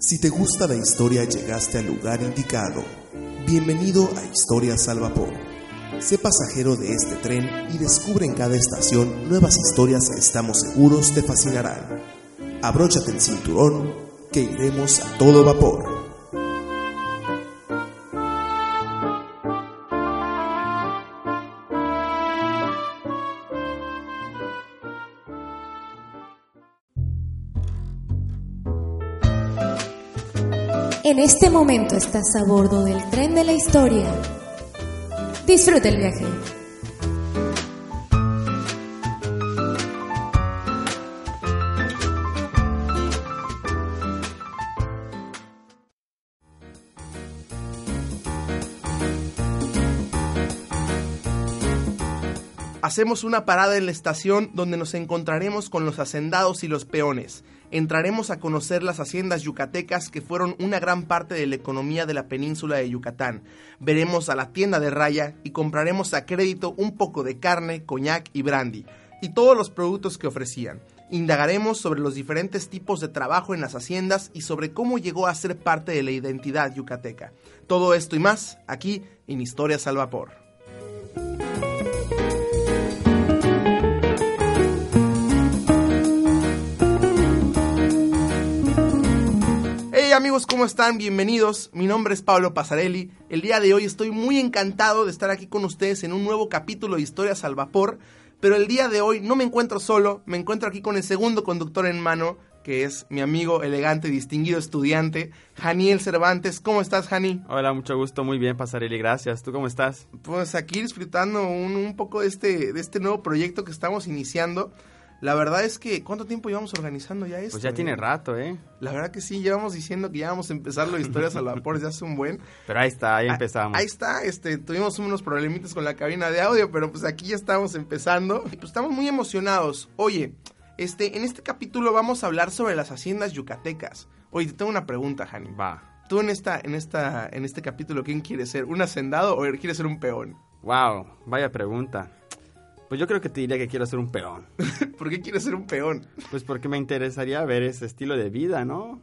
Si te gusta la historia, llegaste al lugar indicado. Bienvenido a Historias al Vapor. Sé pasajero de este tren y descubre en cada estación nuevas historias que estamos seguros te fascinarán. Abróchate el cinturón, que iremos a todo vapor. En este momento estás a bordo del tren de la historia. Disfruta el viaje. Hacemos una parada en la estación donde nos encontraremos con los hacendados y los peones. Entraremos a conocer las haciendas yucatecas que fueron una gran parte de la economía de la península de Yucatán. Veremos a la tienda de raya y compraremos a crédito un poco de carne, coñac y brandy y todos los productos que ofrecían. Indagaremos sobre los diferentes tipos de trabajo en las haciendas y sobre cómo llegó a ser parte de la identidad yucateca. Todo esto y más aquí en Historias al Vapor. Amigos, ¿cómo están? Bienvenidos. Mi nombre es Pablo Pasarelli. El día de hoy estoy muy encantado de estar aquí con ustedes en un nuevo capítulo de Historias al Vapor. Pero el día de hoy no me encuentro solo, me encuentro aquí con el segundo conductor en mano, que es mi amigo elegante y distinguido estudiante, Janiel Cervantes. ¿Cómo estás, Jani? Hola, mucho gusto, muy bien, Pasarelli, gracias. ¿Tú cómo estás? Pues aquí disfrutando un, un poco de este, de este nuevo proyecto que estamos iniciando. La verdad es que, ¿cuánto tiempo llevamos organizando ya esto? Pues ya eh? tiene rato, ¿eh? La verdad que sí, llevamos diciendo que ya vamos a empezar las historias al vapor desde hace un buen. Pero ahí está, ahí Ah, empezamos. Ahí está, este, tuvimos unos problemitas con la cabina de audio, pero pues aquí ya estamos empezando. Y pues estamos muy emocionados. Oye, este, en este capítulo vamos a hablar sobre las haciendas yucatecas. Oye, te tengo una pregunta, Jani. Va. Tú en esta, en esta, en este capítulo, ¿quién quieres ser? ¿Un hacendado o quieres ser un peón? Wow, vaya pregunta. Pues yo creo que te diría que quiero ser un peón. ¿Por qué quieres ser un peón? Pues porque me interesaría ver ese estilo de vida, ¿no?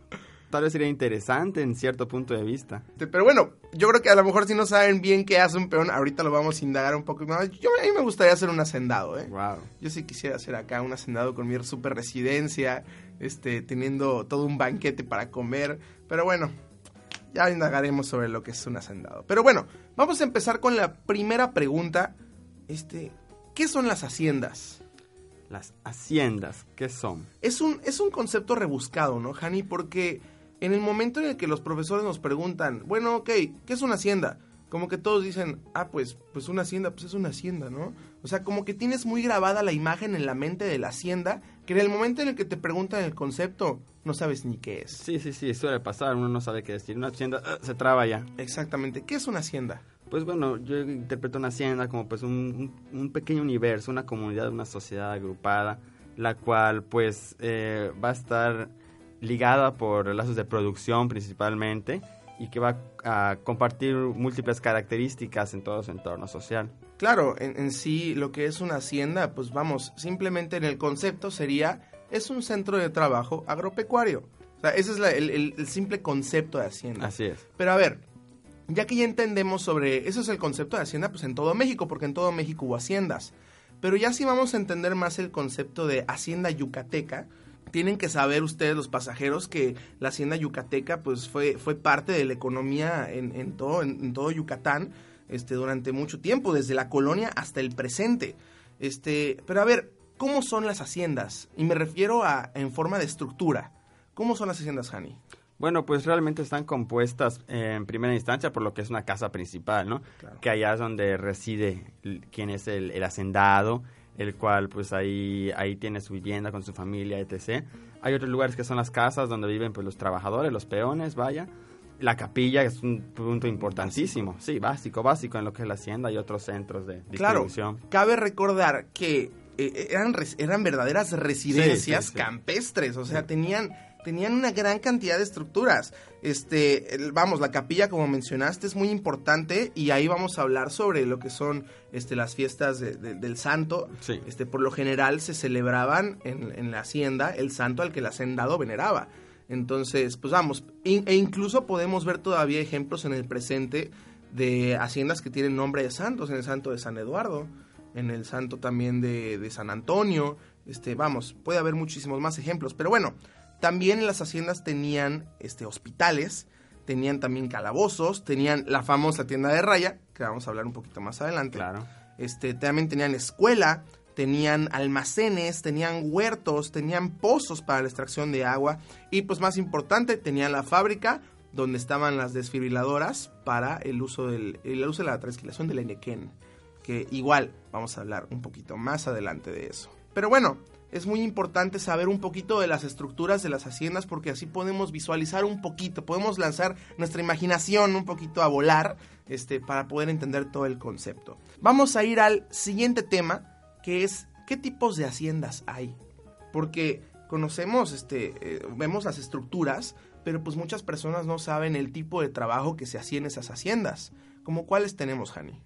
Tal vez sería interesante en cierto punto de vista. Este, Pero bueno, yo creo que a lo mejor si no saben bien qué hace un peón, ahorita lo vamos a indagar un poco más. Yo, a mí me gustaría ser un hacendado, ¿eh? Wow. Yo sí quisiera ser acá un hacendado con mi super residencia, este, teniendo todo un banquete para comer. Pero bueno, ya indagaremos sobre lo que es un hacendado. Pero bueno, vamos a empezar con la primera pregunta. Este, ¿qué son las haciendas? Las haciendas, ¿qué son? Es un, es un concepto rebuscado, ¿no, Hani? Porque en el momento en el que los profesores nos preguntan, bueno, ok, ¿qué es una hacienda? Como que todos dicen, ah, pues, pues una hacienda, pues es una hacienda, ¿no? O sea, como que tienes muy grabada la imagen en la mente de la hacienda, que en el momento en el que te preguntan el concepto, no sabes ni qué es. Sí, sí, sí, suele pasar, uno no sabe qué decir. Una hacienda ah, se traba ya. Exactamente, ¿qué es una hacienda? Pues bueno, yo interpreto una hacienda como pues un, un- un pequeño universo, una comunidad, una sociedad agrupada, la cual pues eh, va a estar ligada por lazos de producción principalmente y que va a compartir múltiples características en todo su entorno social. Claro, en, en sí lo que es una hacienda, pues vamos, simplemente en el concepto sería, es un centro de trabajo agropecuario. O sea, ese es la- el, el- el simple concepto de hacienda. Así es. Pero a ver, ya que ya entendemos sobre, eso es el concepto de hacienda, pues en todo México, porque en todo México hubo haciendas. Pero ya si vamos a entender más el concepto de hacienda yucateca, tienen que saber ustedes los pasajeros que la hacienda yucateca pues fue, fue parte de la economía en, todo, en todo Yucatán este, durante mucho tiempo, desde la colonia hasta el presente. Este, pero a ver, ¿cómo son las haciendas? Y me refiero a en forma de estructura. ¿Cómo son las haciendas, Hani? Bueno, pues realmente están compuestas eh, en primera instancia por lo que es una casa principal, ¿no? Claro. Que allá es donde reside quien es el, el hacendado, el cual pues ahí, ahí tiene su vivienda con su familia, etc. Hay otros lugares que son las casas donde viven pues los trabajadores, los peones, vaya. La capilla es un punto importantísimo, sí, básico, básico en lo que es la hacienda y otros centros de distribución. Claro, cabe recordar que eh, eran, eran verdaderas residencias Sí, sí, sí. campestres, o sea, tenían, tenían una gran cantidad de estructuras. Este, vamos, la capilla, como mencionaste, es muy importante y ahí vamos a hablar sobre lo que son este, las fiestas de- de- del santo. Sí. Este, por lo general se celebraban en, en la hacienda el santo al que el hacendado veneraba. Entonces, pues vamos, in- e incluso podemos ver todavía ejemplos en el presente de haciendas que tienen nombre de santos, en el santo de San Eduardo, en el santo también de, de San Antonio, este, vamos, puede haber muchísimos más ejemplos, pero bueno, también las haciendas tenían este, hospitales, tenían también calabozos, tenían la famosa tienda de raya, que vamos a hablar un poquito más adelante. Claro. Este, también tenían escuela, tenían almacenes, tenían huertos, tenían pozos para la extracción de agua y pues más importante, tenían la fábrica donde estaban las desfibriladoras para el uso, del, el uso de la trasquilación del Enequén, que igual vamos a hablar un poquito más adelante de eso. Pero bueno, es muy importante saber un poquito de las estructuras de las haciendas porque así podemos visualizar un poquito, podemos lanzar nuestra imaginación un poquito a volar este, para poder entender todo el concepto. Vamos a ir al siguiente tema que es qué tipos de haciendas hay. Porque conocemos, este, eh, vemos las estructuras, pero pues muchas personas no saben el tipo de trabajo que se hacía en esas haciendas. ¿Como cuáles tenemos, Hani?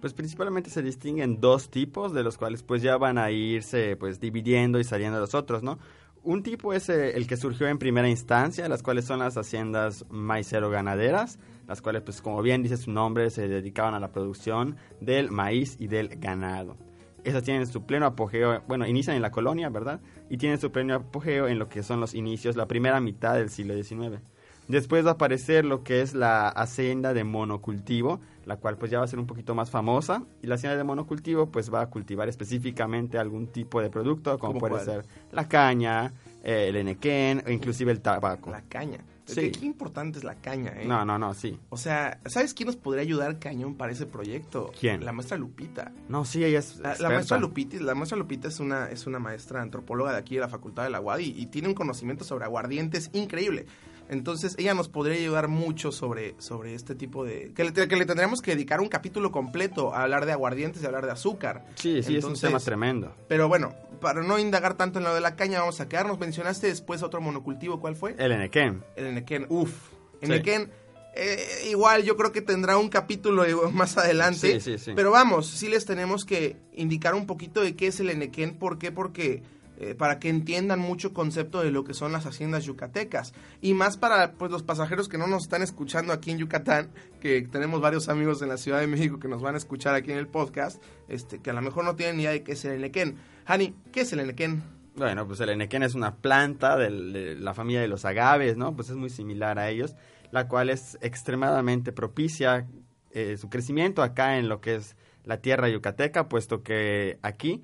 Pues principalmente se distinguen dos tipos, de los cuales pues ya van a irse pues dividiendo y saliendo los otros, ¿no? Un tipo es eh, el que surgió en primera instancia, las cuales son las haciendas maicero-ganaderas, las cuales pues como bien dice su nombre, se dedicaban a la producción del maíz y del ganado. Esas tienen su pleno apogeo, bueno, inician en la colonia, ¿verdad? Y tienen su pleno apogeo en lo que son los inicios, la primera mitad del siglo XIX. Después va a aparecer lo que es la hacienda de monocultivo, la cual pues ya va a ser un poquito más famosa. Y la hacienda de monocultivo pues va a cultivar específicamente algún tipo de producto, como ¿Cómo puede cuál? ser la caña, eh, el enequén o inclusive el tabaco. La caña. Sí. ¿Qué, importante es la caña, ¿eh? No, no, no, sí. O sea, ¿sabes quién nos podría ayudar cañón para ese proyecto? ¿Quién? La maestra Lupita. No, sí, ella es La, maestra Lupita, la maestra Lupita es una, es una maestra antropóloga de aquí de la Facultad de la UAD y, y tiene un conocimiento sobre aguardientes increíble. Entonces ella nos podría ayudar mucho sobre, sobre este tipo de... Que le, que le tendríamos que dedicar un capítulo completo a hablar de aguardientes y hablar de azúcar. Sí, sí, es un tema tremendo. Pero bueno, para no indagar tanto en lo de la caña, vamos a quedarnos. Mencionaste después otro monocultivo, ¿cuál fue? El enequén. El Enequén, uff. Sí. Enequén, eh, igual yo creo que tendrá un capítulo más adelante. Sí, sí, sí. Pero vamos, sí les tenemos que indicar un poquito de qué es el Enequén. ¿Por qué? Porque eh, para que entiendan mucho concepto de lo que son las haciendas yucatecas. Y más para pues, los pasajeros que no nos están escuchando aquí en Yucatán, que tenemos varios amigos en la Ciudad de México que nos van a escuchar aquí en el podcast, este, que a lo mejor no tienen ni idea de qué es el Enequén. Hani, ¿qué es el Enequén? Bueno, pues el enequén es una planta de la familia de los agaves, ¿no? Pues es muy similar a ellos, la cual es extremadamente propicia eh, su crecimiento acá en lo que es la tierra yucateca, puesto que aquí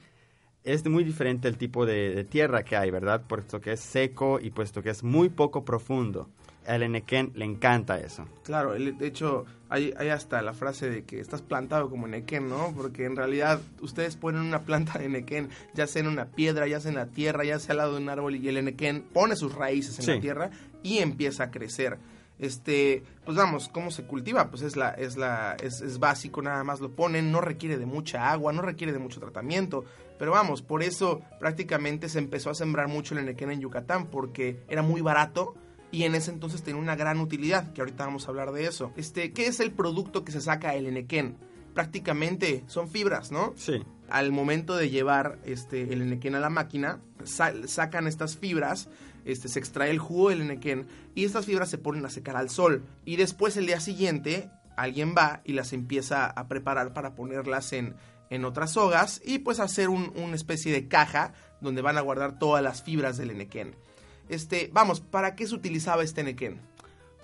es muy diferente el tipo de, de tierra que hay, ¿verdad? Puesto que es seco y puesto que es muy poco profundo. Al enequén le encanta eso. Claro, el- de hecho, hay, hay hasta la frase de que estás plantado como Nequén, ¿no? Porque en realidad ustedes ponen una planta de Nequén, ya sea en una piedra, ya sea en la tierra, ya sea al lado de un árbol, y el Enequén pone sus raíces en Sí. la tierra y empieza a crecer. Este, pues vamos, ¿cómo se cultiva? Pues es la, es la, es, es básico, nada más lo ponen, no requiere de mucha agua, no requiere de mucho tratamiento. Pero vamos, por eso prácticamente se empezó a sembrar mucho el enequén en Yucatán, porque era muy barato y en ese entonces tenía una gran utilidad, que ahorita vamos a hablar de eso. Este, ¿qué es el producto que se saca del enequén? Prácticamente son fibras, ¿no? Sí. al momento de llevar este, el enequén a la máquina, sa- sacan estas fibras, este, se extrae el jugo del enequén y estas fibras se ponen a secar al sol. Y después el día siguiente alguien va y las empieza a preparar para ponerlas en, en otras sogas y pues hacer un- una especie de caja donde van a guardar todas las fibras del enequén. Este, vamos, ¿para qué se utilizaba este enequén?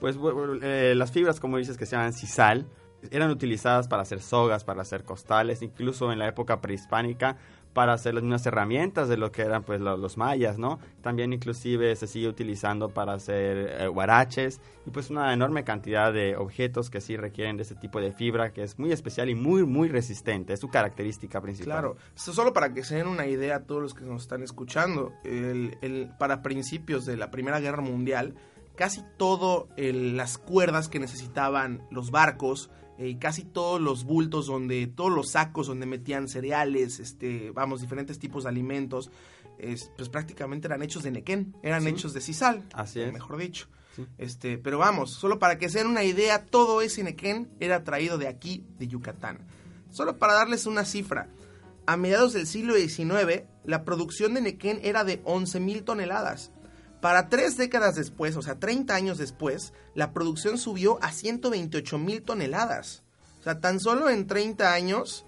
Pues bu- eh, las fibras, como dices, que se llaman sisal, eran utilizadas para hacer sogas, para hacer costales, incluso en la época prehispánica, para hacer las mismas herramientas de lo que eran pues lo- los mayas, ¿no? También inclusive se sigue utilizando para hacer eh, y pues una enorme cantidad de objetos que sí requieren de ese tipo de fibra que es muy especial y muy muy resistente, es su característica principal. Claro, solo para que se den una idea a todos los que nos están escuchando. El, para principios de la Primera Guerra Mundial, casi todo las cuerdas que necesitaban los barcos eh, y casi todos los bultos donde, todos los sacos donde metían cereales, este, vamos, diferentes tipos de alimentos, es- pues prácticamente eran hechos de nequén, eran Sí. hechos de sisal, Así es. mejor dicho. Sí. Este, pero vamos, solo para que se den una idea, todo ese nequén era traído de aquí, de Yucatán. Solo para darles una cifra, a mediados del siglo XIX, la producción de nequén era de 11.000 toneladas. Para tres décadas después, o sea, 30 años después, la producción subió a 128.000 toneladas. O sea, tan solo en 30 años,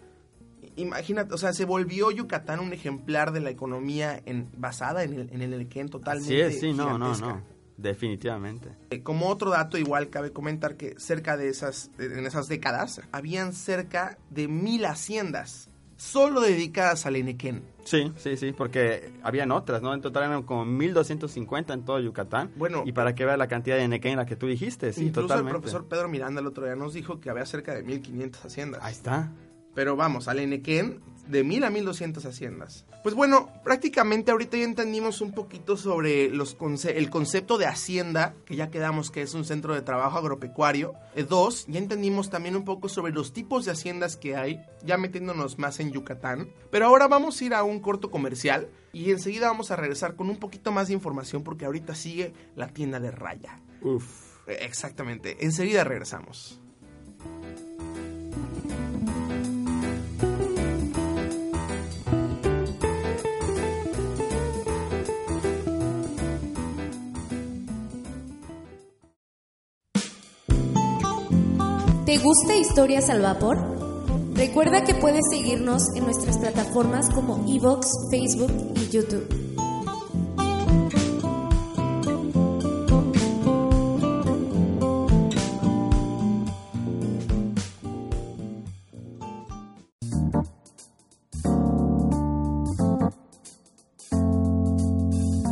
imagínate, o sea, se volvió Yucatán un ejemplar de la economía en- basada en el, en el totalmente es, sí, no, no, no, definitivamente. Eh, Como otro dato, igual cabe comentar que cerca de esas, en esas décadas, habían cerca de mil haciendas solo dedicadas al enequén. Sí, sí, sí, porque habían otras, ¿no? En total eran como 1250 en todo Yucatán. Bueno. y para que veas la cantidad de nequén la que tú dijiste, sí, Incluso totalmente. el profesor Pedro Miranda el otro día nos dijo que había cerca de 1500 haciendas. Ahí está. Pero vamos, al Enequén, de 1000 a 1200 haciendas. Pues bueno, prácticamente ahorita ya entendimos un poquito sobre los conce- el concepto de hacienda, que ya quedamos que es un centro de trabajo agropecuario. Eh, dos, ya entendimos también un poco sobre los tipos de haciendas que hay, ya metiéndonos más en Yucatán. Pero ahora vamos a ir a un corto comercial y enseguida vamos a regresar con un poquito más de información porque ahorita sigue la tienda de raya. Uf. Eh, Exactamente, enseguida regresamos. ¿Te gusta Historias al Vapor? Recuerda que puedes seguirnos en nuestras plataformas como Evox, Facebook y YouTube.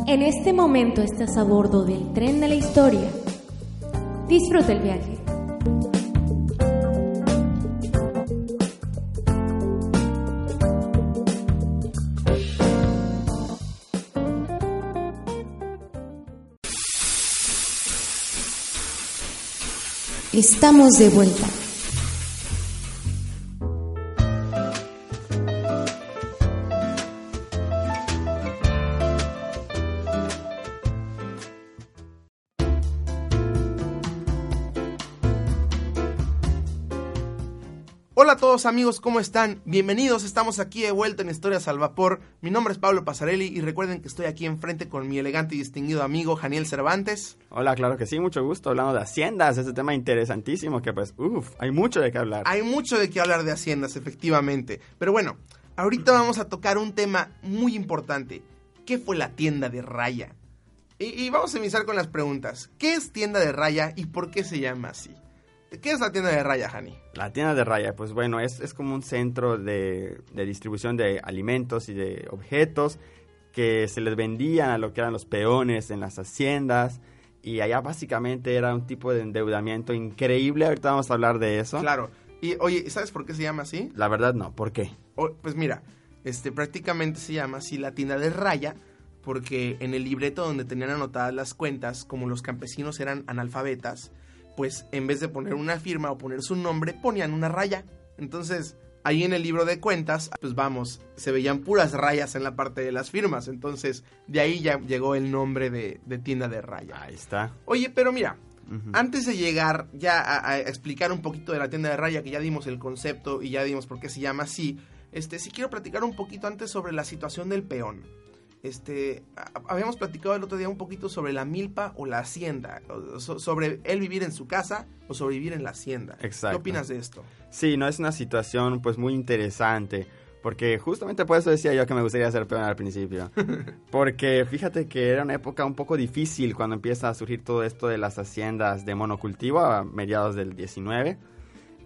En este momento estás a bordo del tren de la historia. Disfruta el viaje. Estamos de vuelta. Amigos, ¿cómo están? Bienvenidos, estamos aquí de vuelta en Historias al Vapor. Mi nombre es Pablo Pasarelli y recuerden que estoy aquí enfrente con mi elegante y distinguido amigo Janiel Cervantes. Hola, claro que sí, mucho gusto hablando de haciendas, ese tema interesantísimo que pues, uff, hay mucho de qué hablar. Hay mucho de qué hablar de haciendas, efectivamente. Pero bueno, ahorita vamos a tocar un tema muy importante. ¿Qué fue la tienda de raya? Y, y vamos a iniciar con las preguntas. ¿Qué es tienda de raya y por qué se llama así? ¿Qué es la tienda de raya, Jani? La tienda de raya, pues bueno, es, es como un centro de, de distribución de alimentos y de objetos que se les vendían a lo que eran los peones en las haciendas. Y allá básicamente era un tipo de endeudamiento increíble. Ahorita vamos a hablar de eso. Claro. Y oye, ¿sabes por qué se llama así? La verdad no, ¿por qué? O- pues mira, este prácticamente se llama así la tienda de raya porque en el libreto donde tenían anotadas las cuentas, como los campesinos eran analfabetas, pues en vez de poner una firma o poner su nombre, ponían una raya. Entonces, ahí en el libro de cuentas, pues vamos, se veían puras rayas en la parte de las firmas. Entonces, de ahí ya llegó el nombre de, de tienda de raya. Ahí está. Oye, pero mira, antes de llegar ya a, a explicar un poquito de la tienda de raya, que ya dimos el concepto y ya dimos por qué se llama así, este, sí quiero platicar un poquito antes sobre la situación del peón. Este, habíamos platicado el otro día un poquito sobre la milpa o la hacienda, sobre él vivir en su casa o sobrevivir en la hacienda. Exacto. ¿Qué opinas de esto? Sí, no es una situación pues muy interesante. Porque justamente por eso decía yo que me gustaría ser peón al principio. Porque fíjate que era una época un poco difícil cuando empieza a surgir todo esto de las haciendas de monocultivo a mediados del 19.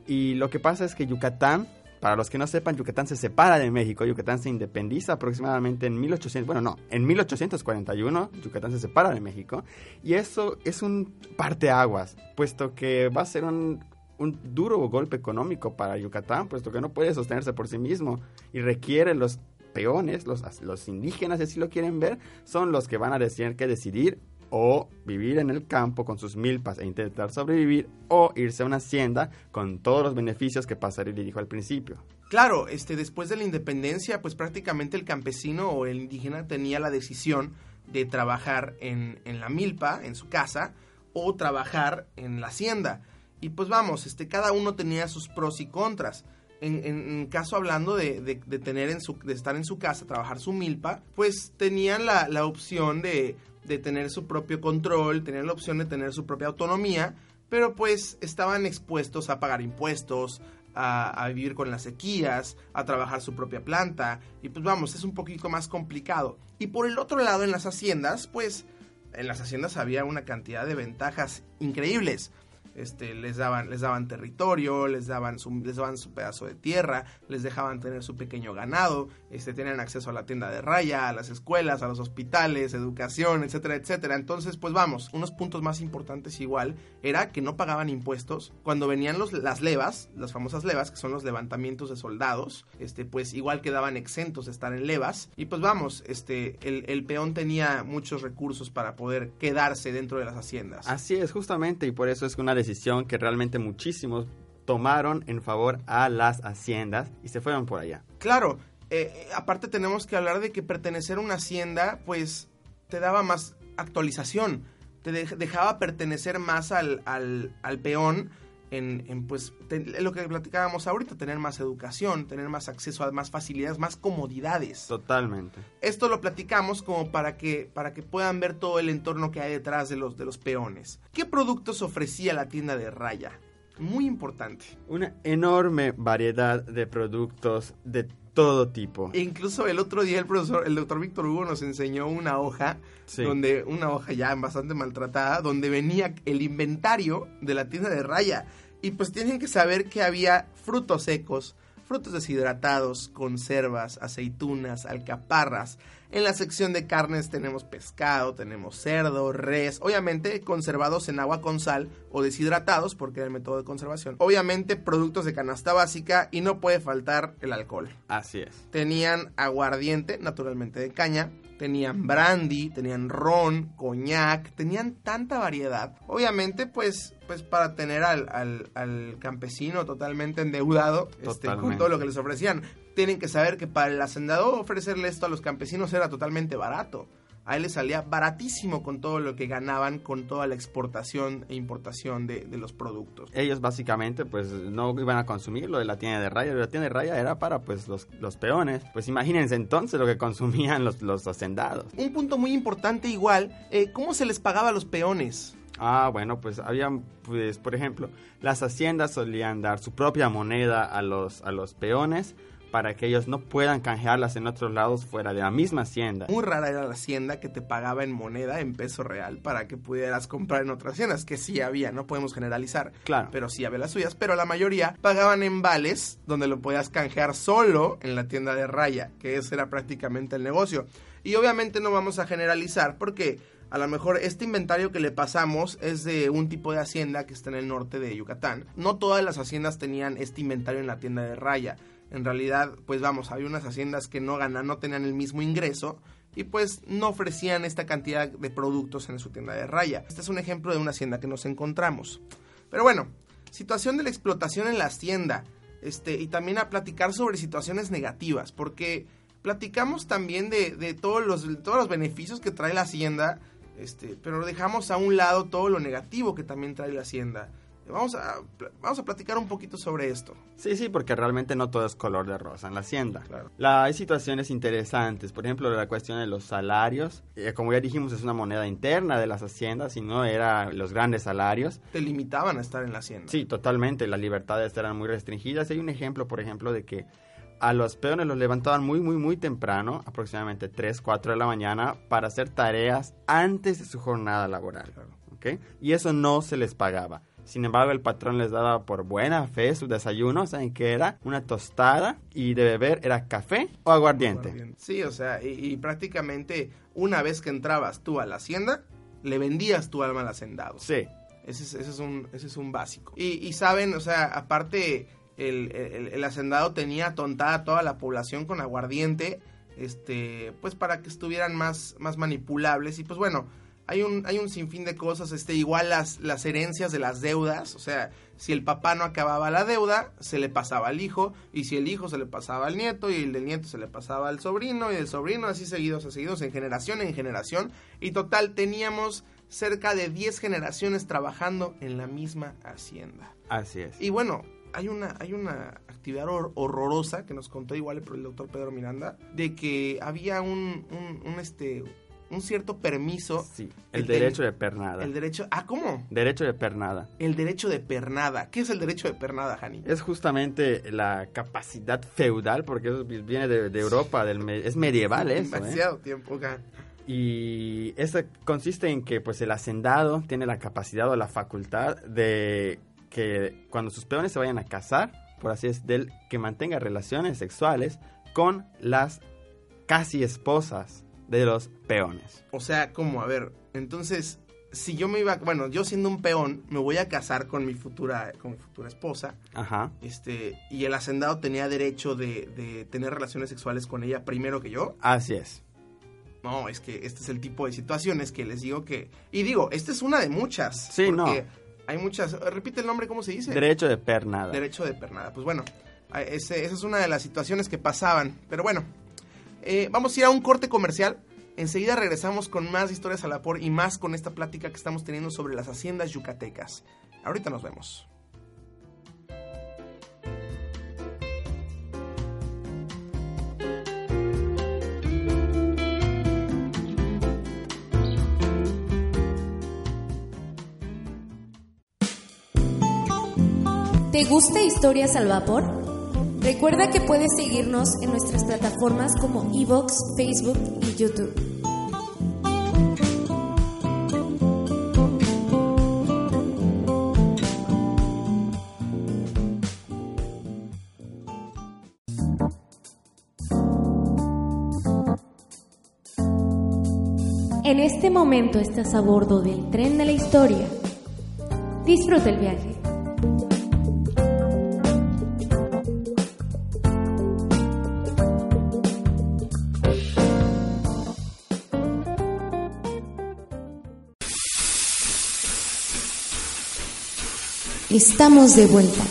Y lo que pasa es que Yucatán para los que no sepan, Yucatán se separa de México, Yucatán se independiza aproximadamente en 1800, bueno, no, en 1841 Yucatán se separa de México y eso es un parteaguas, puesto que va a ser un, un duro golpe económico para Yucatán, puesto que no puede sostenerse por sí mismo y requiere los peones, los, los indígenas, si lo quieren ver, son los que van a tener que decidir o vivir en el campo con sus milpas e intentar sobrevivir o irse a una hacienda con todos los beneficios que Pasarelli dijo al principio. Claro, este, después de la independencia, pues prácticamente el campesino o el indígena tenía la decisión de trabajar en, en la milpa, en su casa, o trabajar en la hacienda. Y pues vamos, este, cada uno tenía sus pros y contras. En, en, caso hablando de, de, de, tener en su, de estar en su casa, trabajar su milpa, pues tenían la, la opción de, de tener su propio control, tenían la opción de tener su propia autonomía, pero pues estaban expuestos a pagar impuestos, a, a, vivir con las sequías, a trabajar su propia planta, y pues vamos, es un poquito más complicado. Y por el otro lado, en las haciendas, pues en las haciendas había una cantidad de ventajas increíbles este, les daban, les daban territorio, les daban, su, les daban su pedazo de tierra, les dejaban tener su pequeño ganado, este, tenían acceso a la tienda de raya, a las escuelas, a los hospitales, educación, etcétera, etcétera. Entonces, pues vamos, unos puntos más importantes igual era que no pagaban impuestos. Cuando venían los, las levas, las famosas levas, que son los levantamientos de soldados, este, pues igual quedaban exentos de estar en levas. Y pues vamos, este, el, peón tenía muchos recursos para poder quedarse dentro de las haciendas. Así es, justamente, y por eso es una decisión que realmente muchísimos tomaron en favor a las haciendas y se fueron por allá. Claro, eh, aparte tenemos que hablar de que pertenecer a una hacienda pues te daba más actualización, te de dejaba pertenecer más al, al, al peón en, en pues lo que platicábamos ahorita, tener más educación, tener más acceso a más facilidades, más comodidades. Totalmente. Esto lo platicamos como para que, para que puedan ver todo el entorno que hay detrás de los, de los peones. ¿Qué productos ofrecía la tienda de Raya? Muy importante. Una enorme variedad de productos de todo tipo. Incluso el otro día el profesor, el doctor Víctor Hugo nos enseñó una hoja, sí. donde, una hoja ya bastante maltratada, donde venía el inventario de la tienda de raya. Y pues tienen que saber que había frutos secos, frutos deshidratados, conservas, aceitunas, alcaparras. En la sección de carnes tenemos pescado, tenemos cerdo, res, obviamente conservados en agua con sal o deshidratados porque era el método de conservación. Obviamente productos de canasta básica y no puede faltar el alcohol. Así es. Tenían aguardiente, naturalmente de caña, tenían brandy, tenían ron, coñac, tenían tanta variedad. Obviamente, pues, pues para tener al, al, al campesino totalmente endeudado totalmente. Este, con todo lo que les ofrecían. Tienen que saber que para el hacendado ofrecerle esto a los campesinos era totalmente barato. A él le salía baratísimo con todo lo que ganaban con toda la exportación e importación de, de, los productos. Ellos básicamente pues no iban a consumir lo de la tienda de raya, la tienda de raya era para pues los, los peones. Pues imagínense entonces lo que consumían los, los hacendados. Un punto muy importante igual, eh, ¿cómo se les pagaba a los peones? Ah, bueno, pues había, pues, por ejemplo, las haciendas solían dar su propia moneda a los, a los peones para que ellos no puedan canjearlas en otros lados fuera de la misma hacienda. Muy rara era la hacienda que te pagaba en moneda, en peso real, para que pudieras comprar en otras haciendas, que sí había, no podemos generalizar. Claro. Pero sí había las suyas, pero la mayoría pagaban en vales, donde lo podías canjear solo en la tienda de raya, que ese era prácticamente el negocio. Y obviamente no vamos a generalizar, porque a lo mejor este inventario que le pasamos es de un tipo de hacienda que está en el norte de Yucatán. No todas las haciendas tenían este inventario en la tienda de raya en realidad, pues vamos, había unas haciendas que no ganan, no tenían el mismo ingreso y pues no ofrecían esta cantidad de productos en su tienda de raya. Este es un ejemplo de una hacienda que nos encontramos. Pero bueno, situación de la explotación en la hacienda. Este, y también a platicar sobre situaciones negativas, porque platicamos también de, de todos, los, todos los beneficios que trae la hacienda, este, pero dejamos a un lado todo lo negativo que también trae la hacienda. Vamos a, vamos a platicar un poquito sobre esto. Sí, sí, porque realmente no todo es color de rosa en la hacienda. Claro. La, hay situaciones interesantes, por ejemplo, la cuestión de los salarios. Eh, como ya dijimos, es una moneda interna de las haciendas y no eran los grandes salarios. Te limitaban a estar en la hacienda. Sí, totalmente. Las libertades eran muy restringidas. Hay un ejemplo, por ejemplo, de que a los peones los levantaban muy, muy, muy temprano, aproximadamente 3, 4 de la mañana, para hacer tareas antes de su jornada laboral. Claro. ¿okay? Y eso no se les pagaba Sin embargo, el patrón les daba por buena fe su desayuno, ¿saben qué era? Una tostada y de beber era café o aguardiente. Sí, o sea, y, y prácticamente una vez que entrabas tú a la hacienda, le vendías tu alma al hacendado. Sí. Ese es, ese es, un, ese es un básico. Y, y saben, o sea, aparte, el, el, el hacendado tenía tontada a toda la población con aguardiente, este, pues para que estuvieran más, más manipulables. Y pues bueno, hay un, hay un sinfín de cosas, este, igual las, las herencias de las deudas, o sea, si el papá no acababa la deuda, se le pasaba al hijo, y si el hijo se le pasaba al nieto, y el del nieto se le pasaba al sobrino, y el sobrino así seguidos, así seguidos, en generación en generación, y total teníamos cerca de 10 generaciones trabajando en la misma hacienda. Así es. Y bueno, hay una, hay una actividad hor horrorosa que nos contó igual el, el doctor Pedro Miranda, de que había un, un, un este un cierto permiso. Sí, el derecho de pernada. El derecho. Ah, ¿cómo? Derecho de pernada. El derecho de pernada. ¿Qué es el derecho de pernada, Jani? Es justamente la capacidad feudal, porque eso viene de, de Europa, del, es medieval eso. Demasiado ¿eh? tiempo, acá. Y eso consiste en que pues el hacendado tiene la capacidad o la facultad de que cuando sus peones se vayan a casar, por así es, del que mantenga relaciones sexuales con las casi esposas de los peones. O sea, como, a ver, entonces, si yo me iba, bueno, yo siendo un peón, me voy a casar con mi futura, con mi futura esposa. Ajá. Este, y el hacendado tenía derecho de, de tener relaciones sexuales con ella primero que yo. Así es. No, es que este es el tipo de situaciones que les digo que... Y digo, esta es una de muchas. Sí, no. Hay muchas... Repite el nombre, ¿cómo se dice? Derecho de pernada. Derecho de pernada. Pues bueno, ese, esa es una de las situaciones que pasaban. Pero bueno, eh, vamos a ir a un corte comercial. Enseguida regresamos con más historias a la por y más con esta plática que estamos teniendo sobre las haciendas yucatecas. Ahorita nos vemos. ¿Te gusta Historias al Vapor? Recuerda que puedes seguirnos en nuestras plataformas como Evox, Facebook y YouTube. En este momento estás a bordo del tren de la historia. Disfruta el viaje. Estamos de vuelta.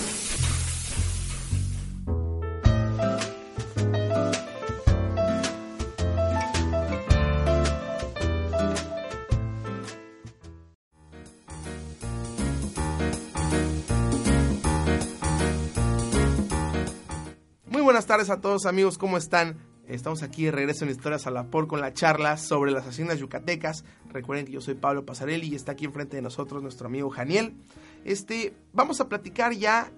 Muy buenas tardes a todos amigos, ¿cómo están? Estamos aquí de regreso en Historias a la Por con la charla sobre las haciendas yucatecas. Recuerden que yo soy Pablo Pasarelli y está aquí enfrente de nosotros nuestro amigo Janiel. Este, vamos a platicar ya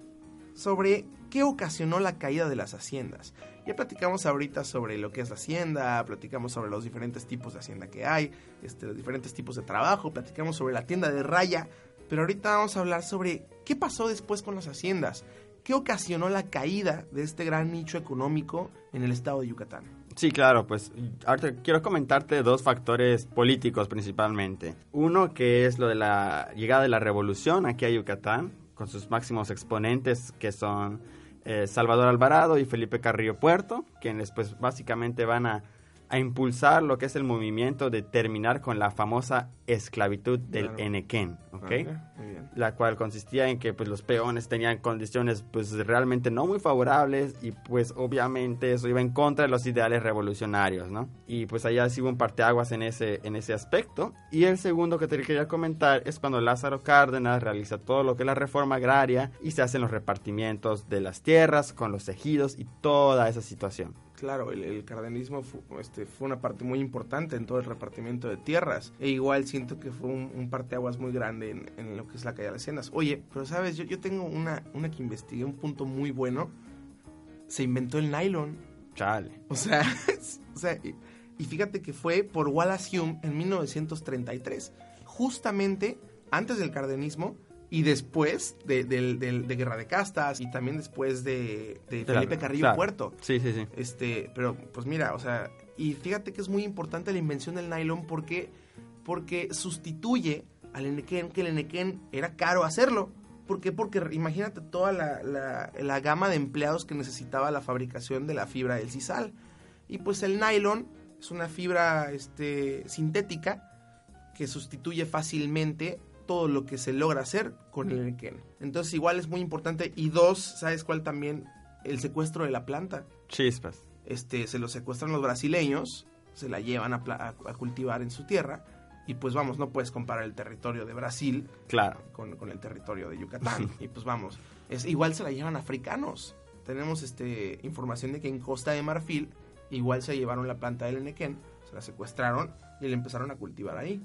sobre qué ocasionó la caída de las haciendas. Ya platicamos ahorita sobre lo que es la hacienda, platicamos sobre los diferentes tipos de hacienda que hay, este, los diferentes tipos de trabajo, platicamos sobre la tienda de raya, pero ahorita vamos a hablar sobre qué pasó después con las haciendas, qué ocasionó la caída de este gran nicho económico en el estado de Yucatán. Sí, claro, pues ahorita quiero comentarte dos factores políticos principalmente. Uno que es lo de la llegada de la revolución aquí a Yucatán, con sus máximos exponentes que son eh, Salvador Alvarado y Felipe Carrillo Puerto, quienes pues básicamente van a, a, impulsar lo que es el movimiento de terminar con la famosa esclavitud del claro. Enequén, la cual consistía en que pues los peones tenían condiciones pues realmente no muy favorables y pues obviamente eso iba en contra de los ideales revolucionarios, ¿no? Y pues allá sí hubo un parteaguas en ese, en ese aspecto. Y el segundo que te quería comentar es cuando Lázaro Cárdenas realiza todo lo que es la reforma agraria y se hacen los repartimientos de las tierras con los ejidos y toda esa situación claro, el, el cardenismo este, fue una parte muy importante en todo el repartimiento de tierras. E igual siento que fue un, un parteaguas muy grande en, en, lo que es la calle de las Haciendas. Oye, pero sabes, yo, yo tengo una, una que investigué, un punto muy bueno. Se inventó el nylon. Chale. O sea, o sea y, y fíjate que fue por Wallace Hume en 1933. Justamente antes del cardenismo, y después de, del- del- de Guerra de Castas y también después de, de Felipe Carrillo claro. Puerto. Sí, sí, sí. Este, pero pues mira, o sea, y fíjate que es muy importante la invención del nylon porque, porque sustituye al enequén, que el enequén era caro hacerlo. ¿Por qué? Porque imagínate toda la, la- la gama de empleados que necesitaba la fabricación de la fibra del sisal. Y pues el nylon es una fibra este, sintética que sustituye fácilmente todo lo que se logra hacer con el enequén. Entonces igual es muy importante. Y dos, ¿sabes cuál también? El secuestro de la planta Chispas. este, se lo secuestran los brasileños, se la llevan a, a- a cultivar en su tierra, y pues vamos, no puedes comparar el territorio de Brasil Claro. con, con el territorio de Yucatán. y pues vamos, es, igual se la llevan africanos. Tenemos este, información de que en Costa de Marfil igual se llevaron la planta del Enequén, se la secuestraron y la empezaron a cultivar ahí.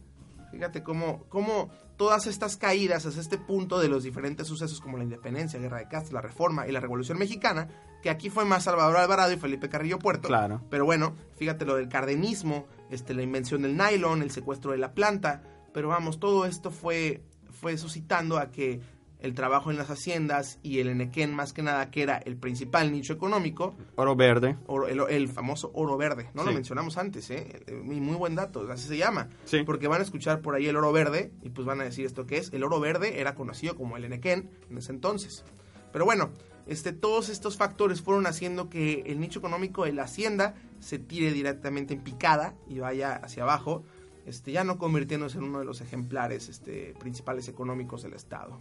Fíjate cómo, cómo todas estas caídas hasta este punto de los diferentes sucesos como la independencia, guerra de castas, la reforma y la revolución mexicana, que aquí fue más Salvador Alvarado y Felipe Carrillo Puerto. Claro. Pero bueno, fíjate lo del cardenismo, este, la invención del nylon, el secuestro de la planta. Pero vamos, todo esto fue, fue suscitando a que el trabajo en las haciendas y el enequén, más que nada, que era el principal nicho económico, Oro verde. oro- el, el famoso oro verde. No lo mencionamos antes, ¿eh? Eh, Muy, muy buen dato, así se llama. Sí. Porque van a escuchar por ahí el oro verde y pues van a decir esto que es. El oro verde era conocido como el enequén en ese entonces. Pero bueno, este, todos estos factores fueron haciendo que el nicho económico de la hacienda se tire directamente en picada y vaya hacia abajo, este, ya no convirtiéndose en uno de los ejemplares este, principales económicos del Estado.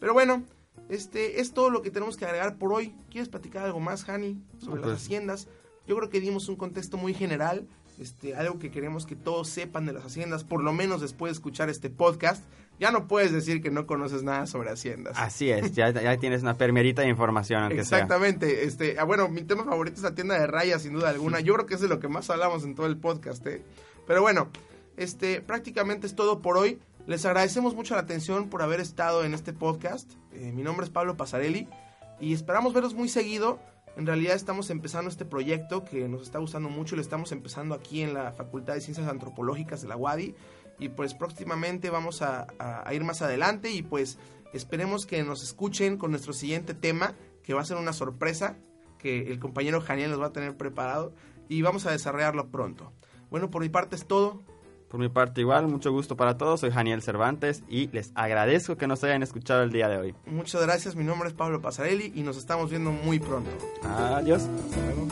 Pero bueno, este, es todo lo que tenemos que agregar por hoy. ¿Quieres platicar algo más, Hani, sobre las haciendas? Yo creo que dimos un contexto muy general, este, algo que queremos que todos sepan de las haciendas, por lo menos después de escuchar este podcast. Ya no puedes decir que no conoces nada sobre haciendas. Así es, ya, ya tienes una permerita de información, aunque sea. Exactamente, este, ah, bueno, mi tema favorito es la tienda de rayas, sin duda alguna. Yo creo que es de lo que más hablamos en todo el podcast, ¿eh? Pero bueno, este, prácticamente es todo por hoy. Les agradecemos mucho la atención por haber estado en este podcast. Eh, mi nombre es Pablo Pasarelli y esperamos veros muy seguido. En realidad estamos empezando este proyecto que nos está gustando mucho y lo estamos empezando aquí en la Facultad de Ciencias Antropológicas de la UADI y pues próximamente vamos a, a- a ir más adelante y pues esperemos que nos escuchen con nuestro siguiente tema que va a ser una sorpresa que el compañero Janiel nos va a tener preparado y vamos a desarrollarlo pronto. Bueno, por mi parte es todo. Por mi parte igual, mucho gusto para todos. Soy Janiel Cervantes y les agradezco que nos hayan escuchado el día de hoy. Muchas gracias, mi nombre es Pablo Pasarelli y nos estamos viendo muy pronto. Adiós. Hasta luego.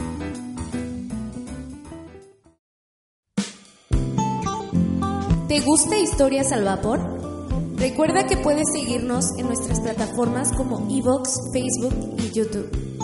¿Te gusta Historias al Vapor? Recuerda que puedes seguirnos en nuestras plataformas como Evox, Facebook y YouTube.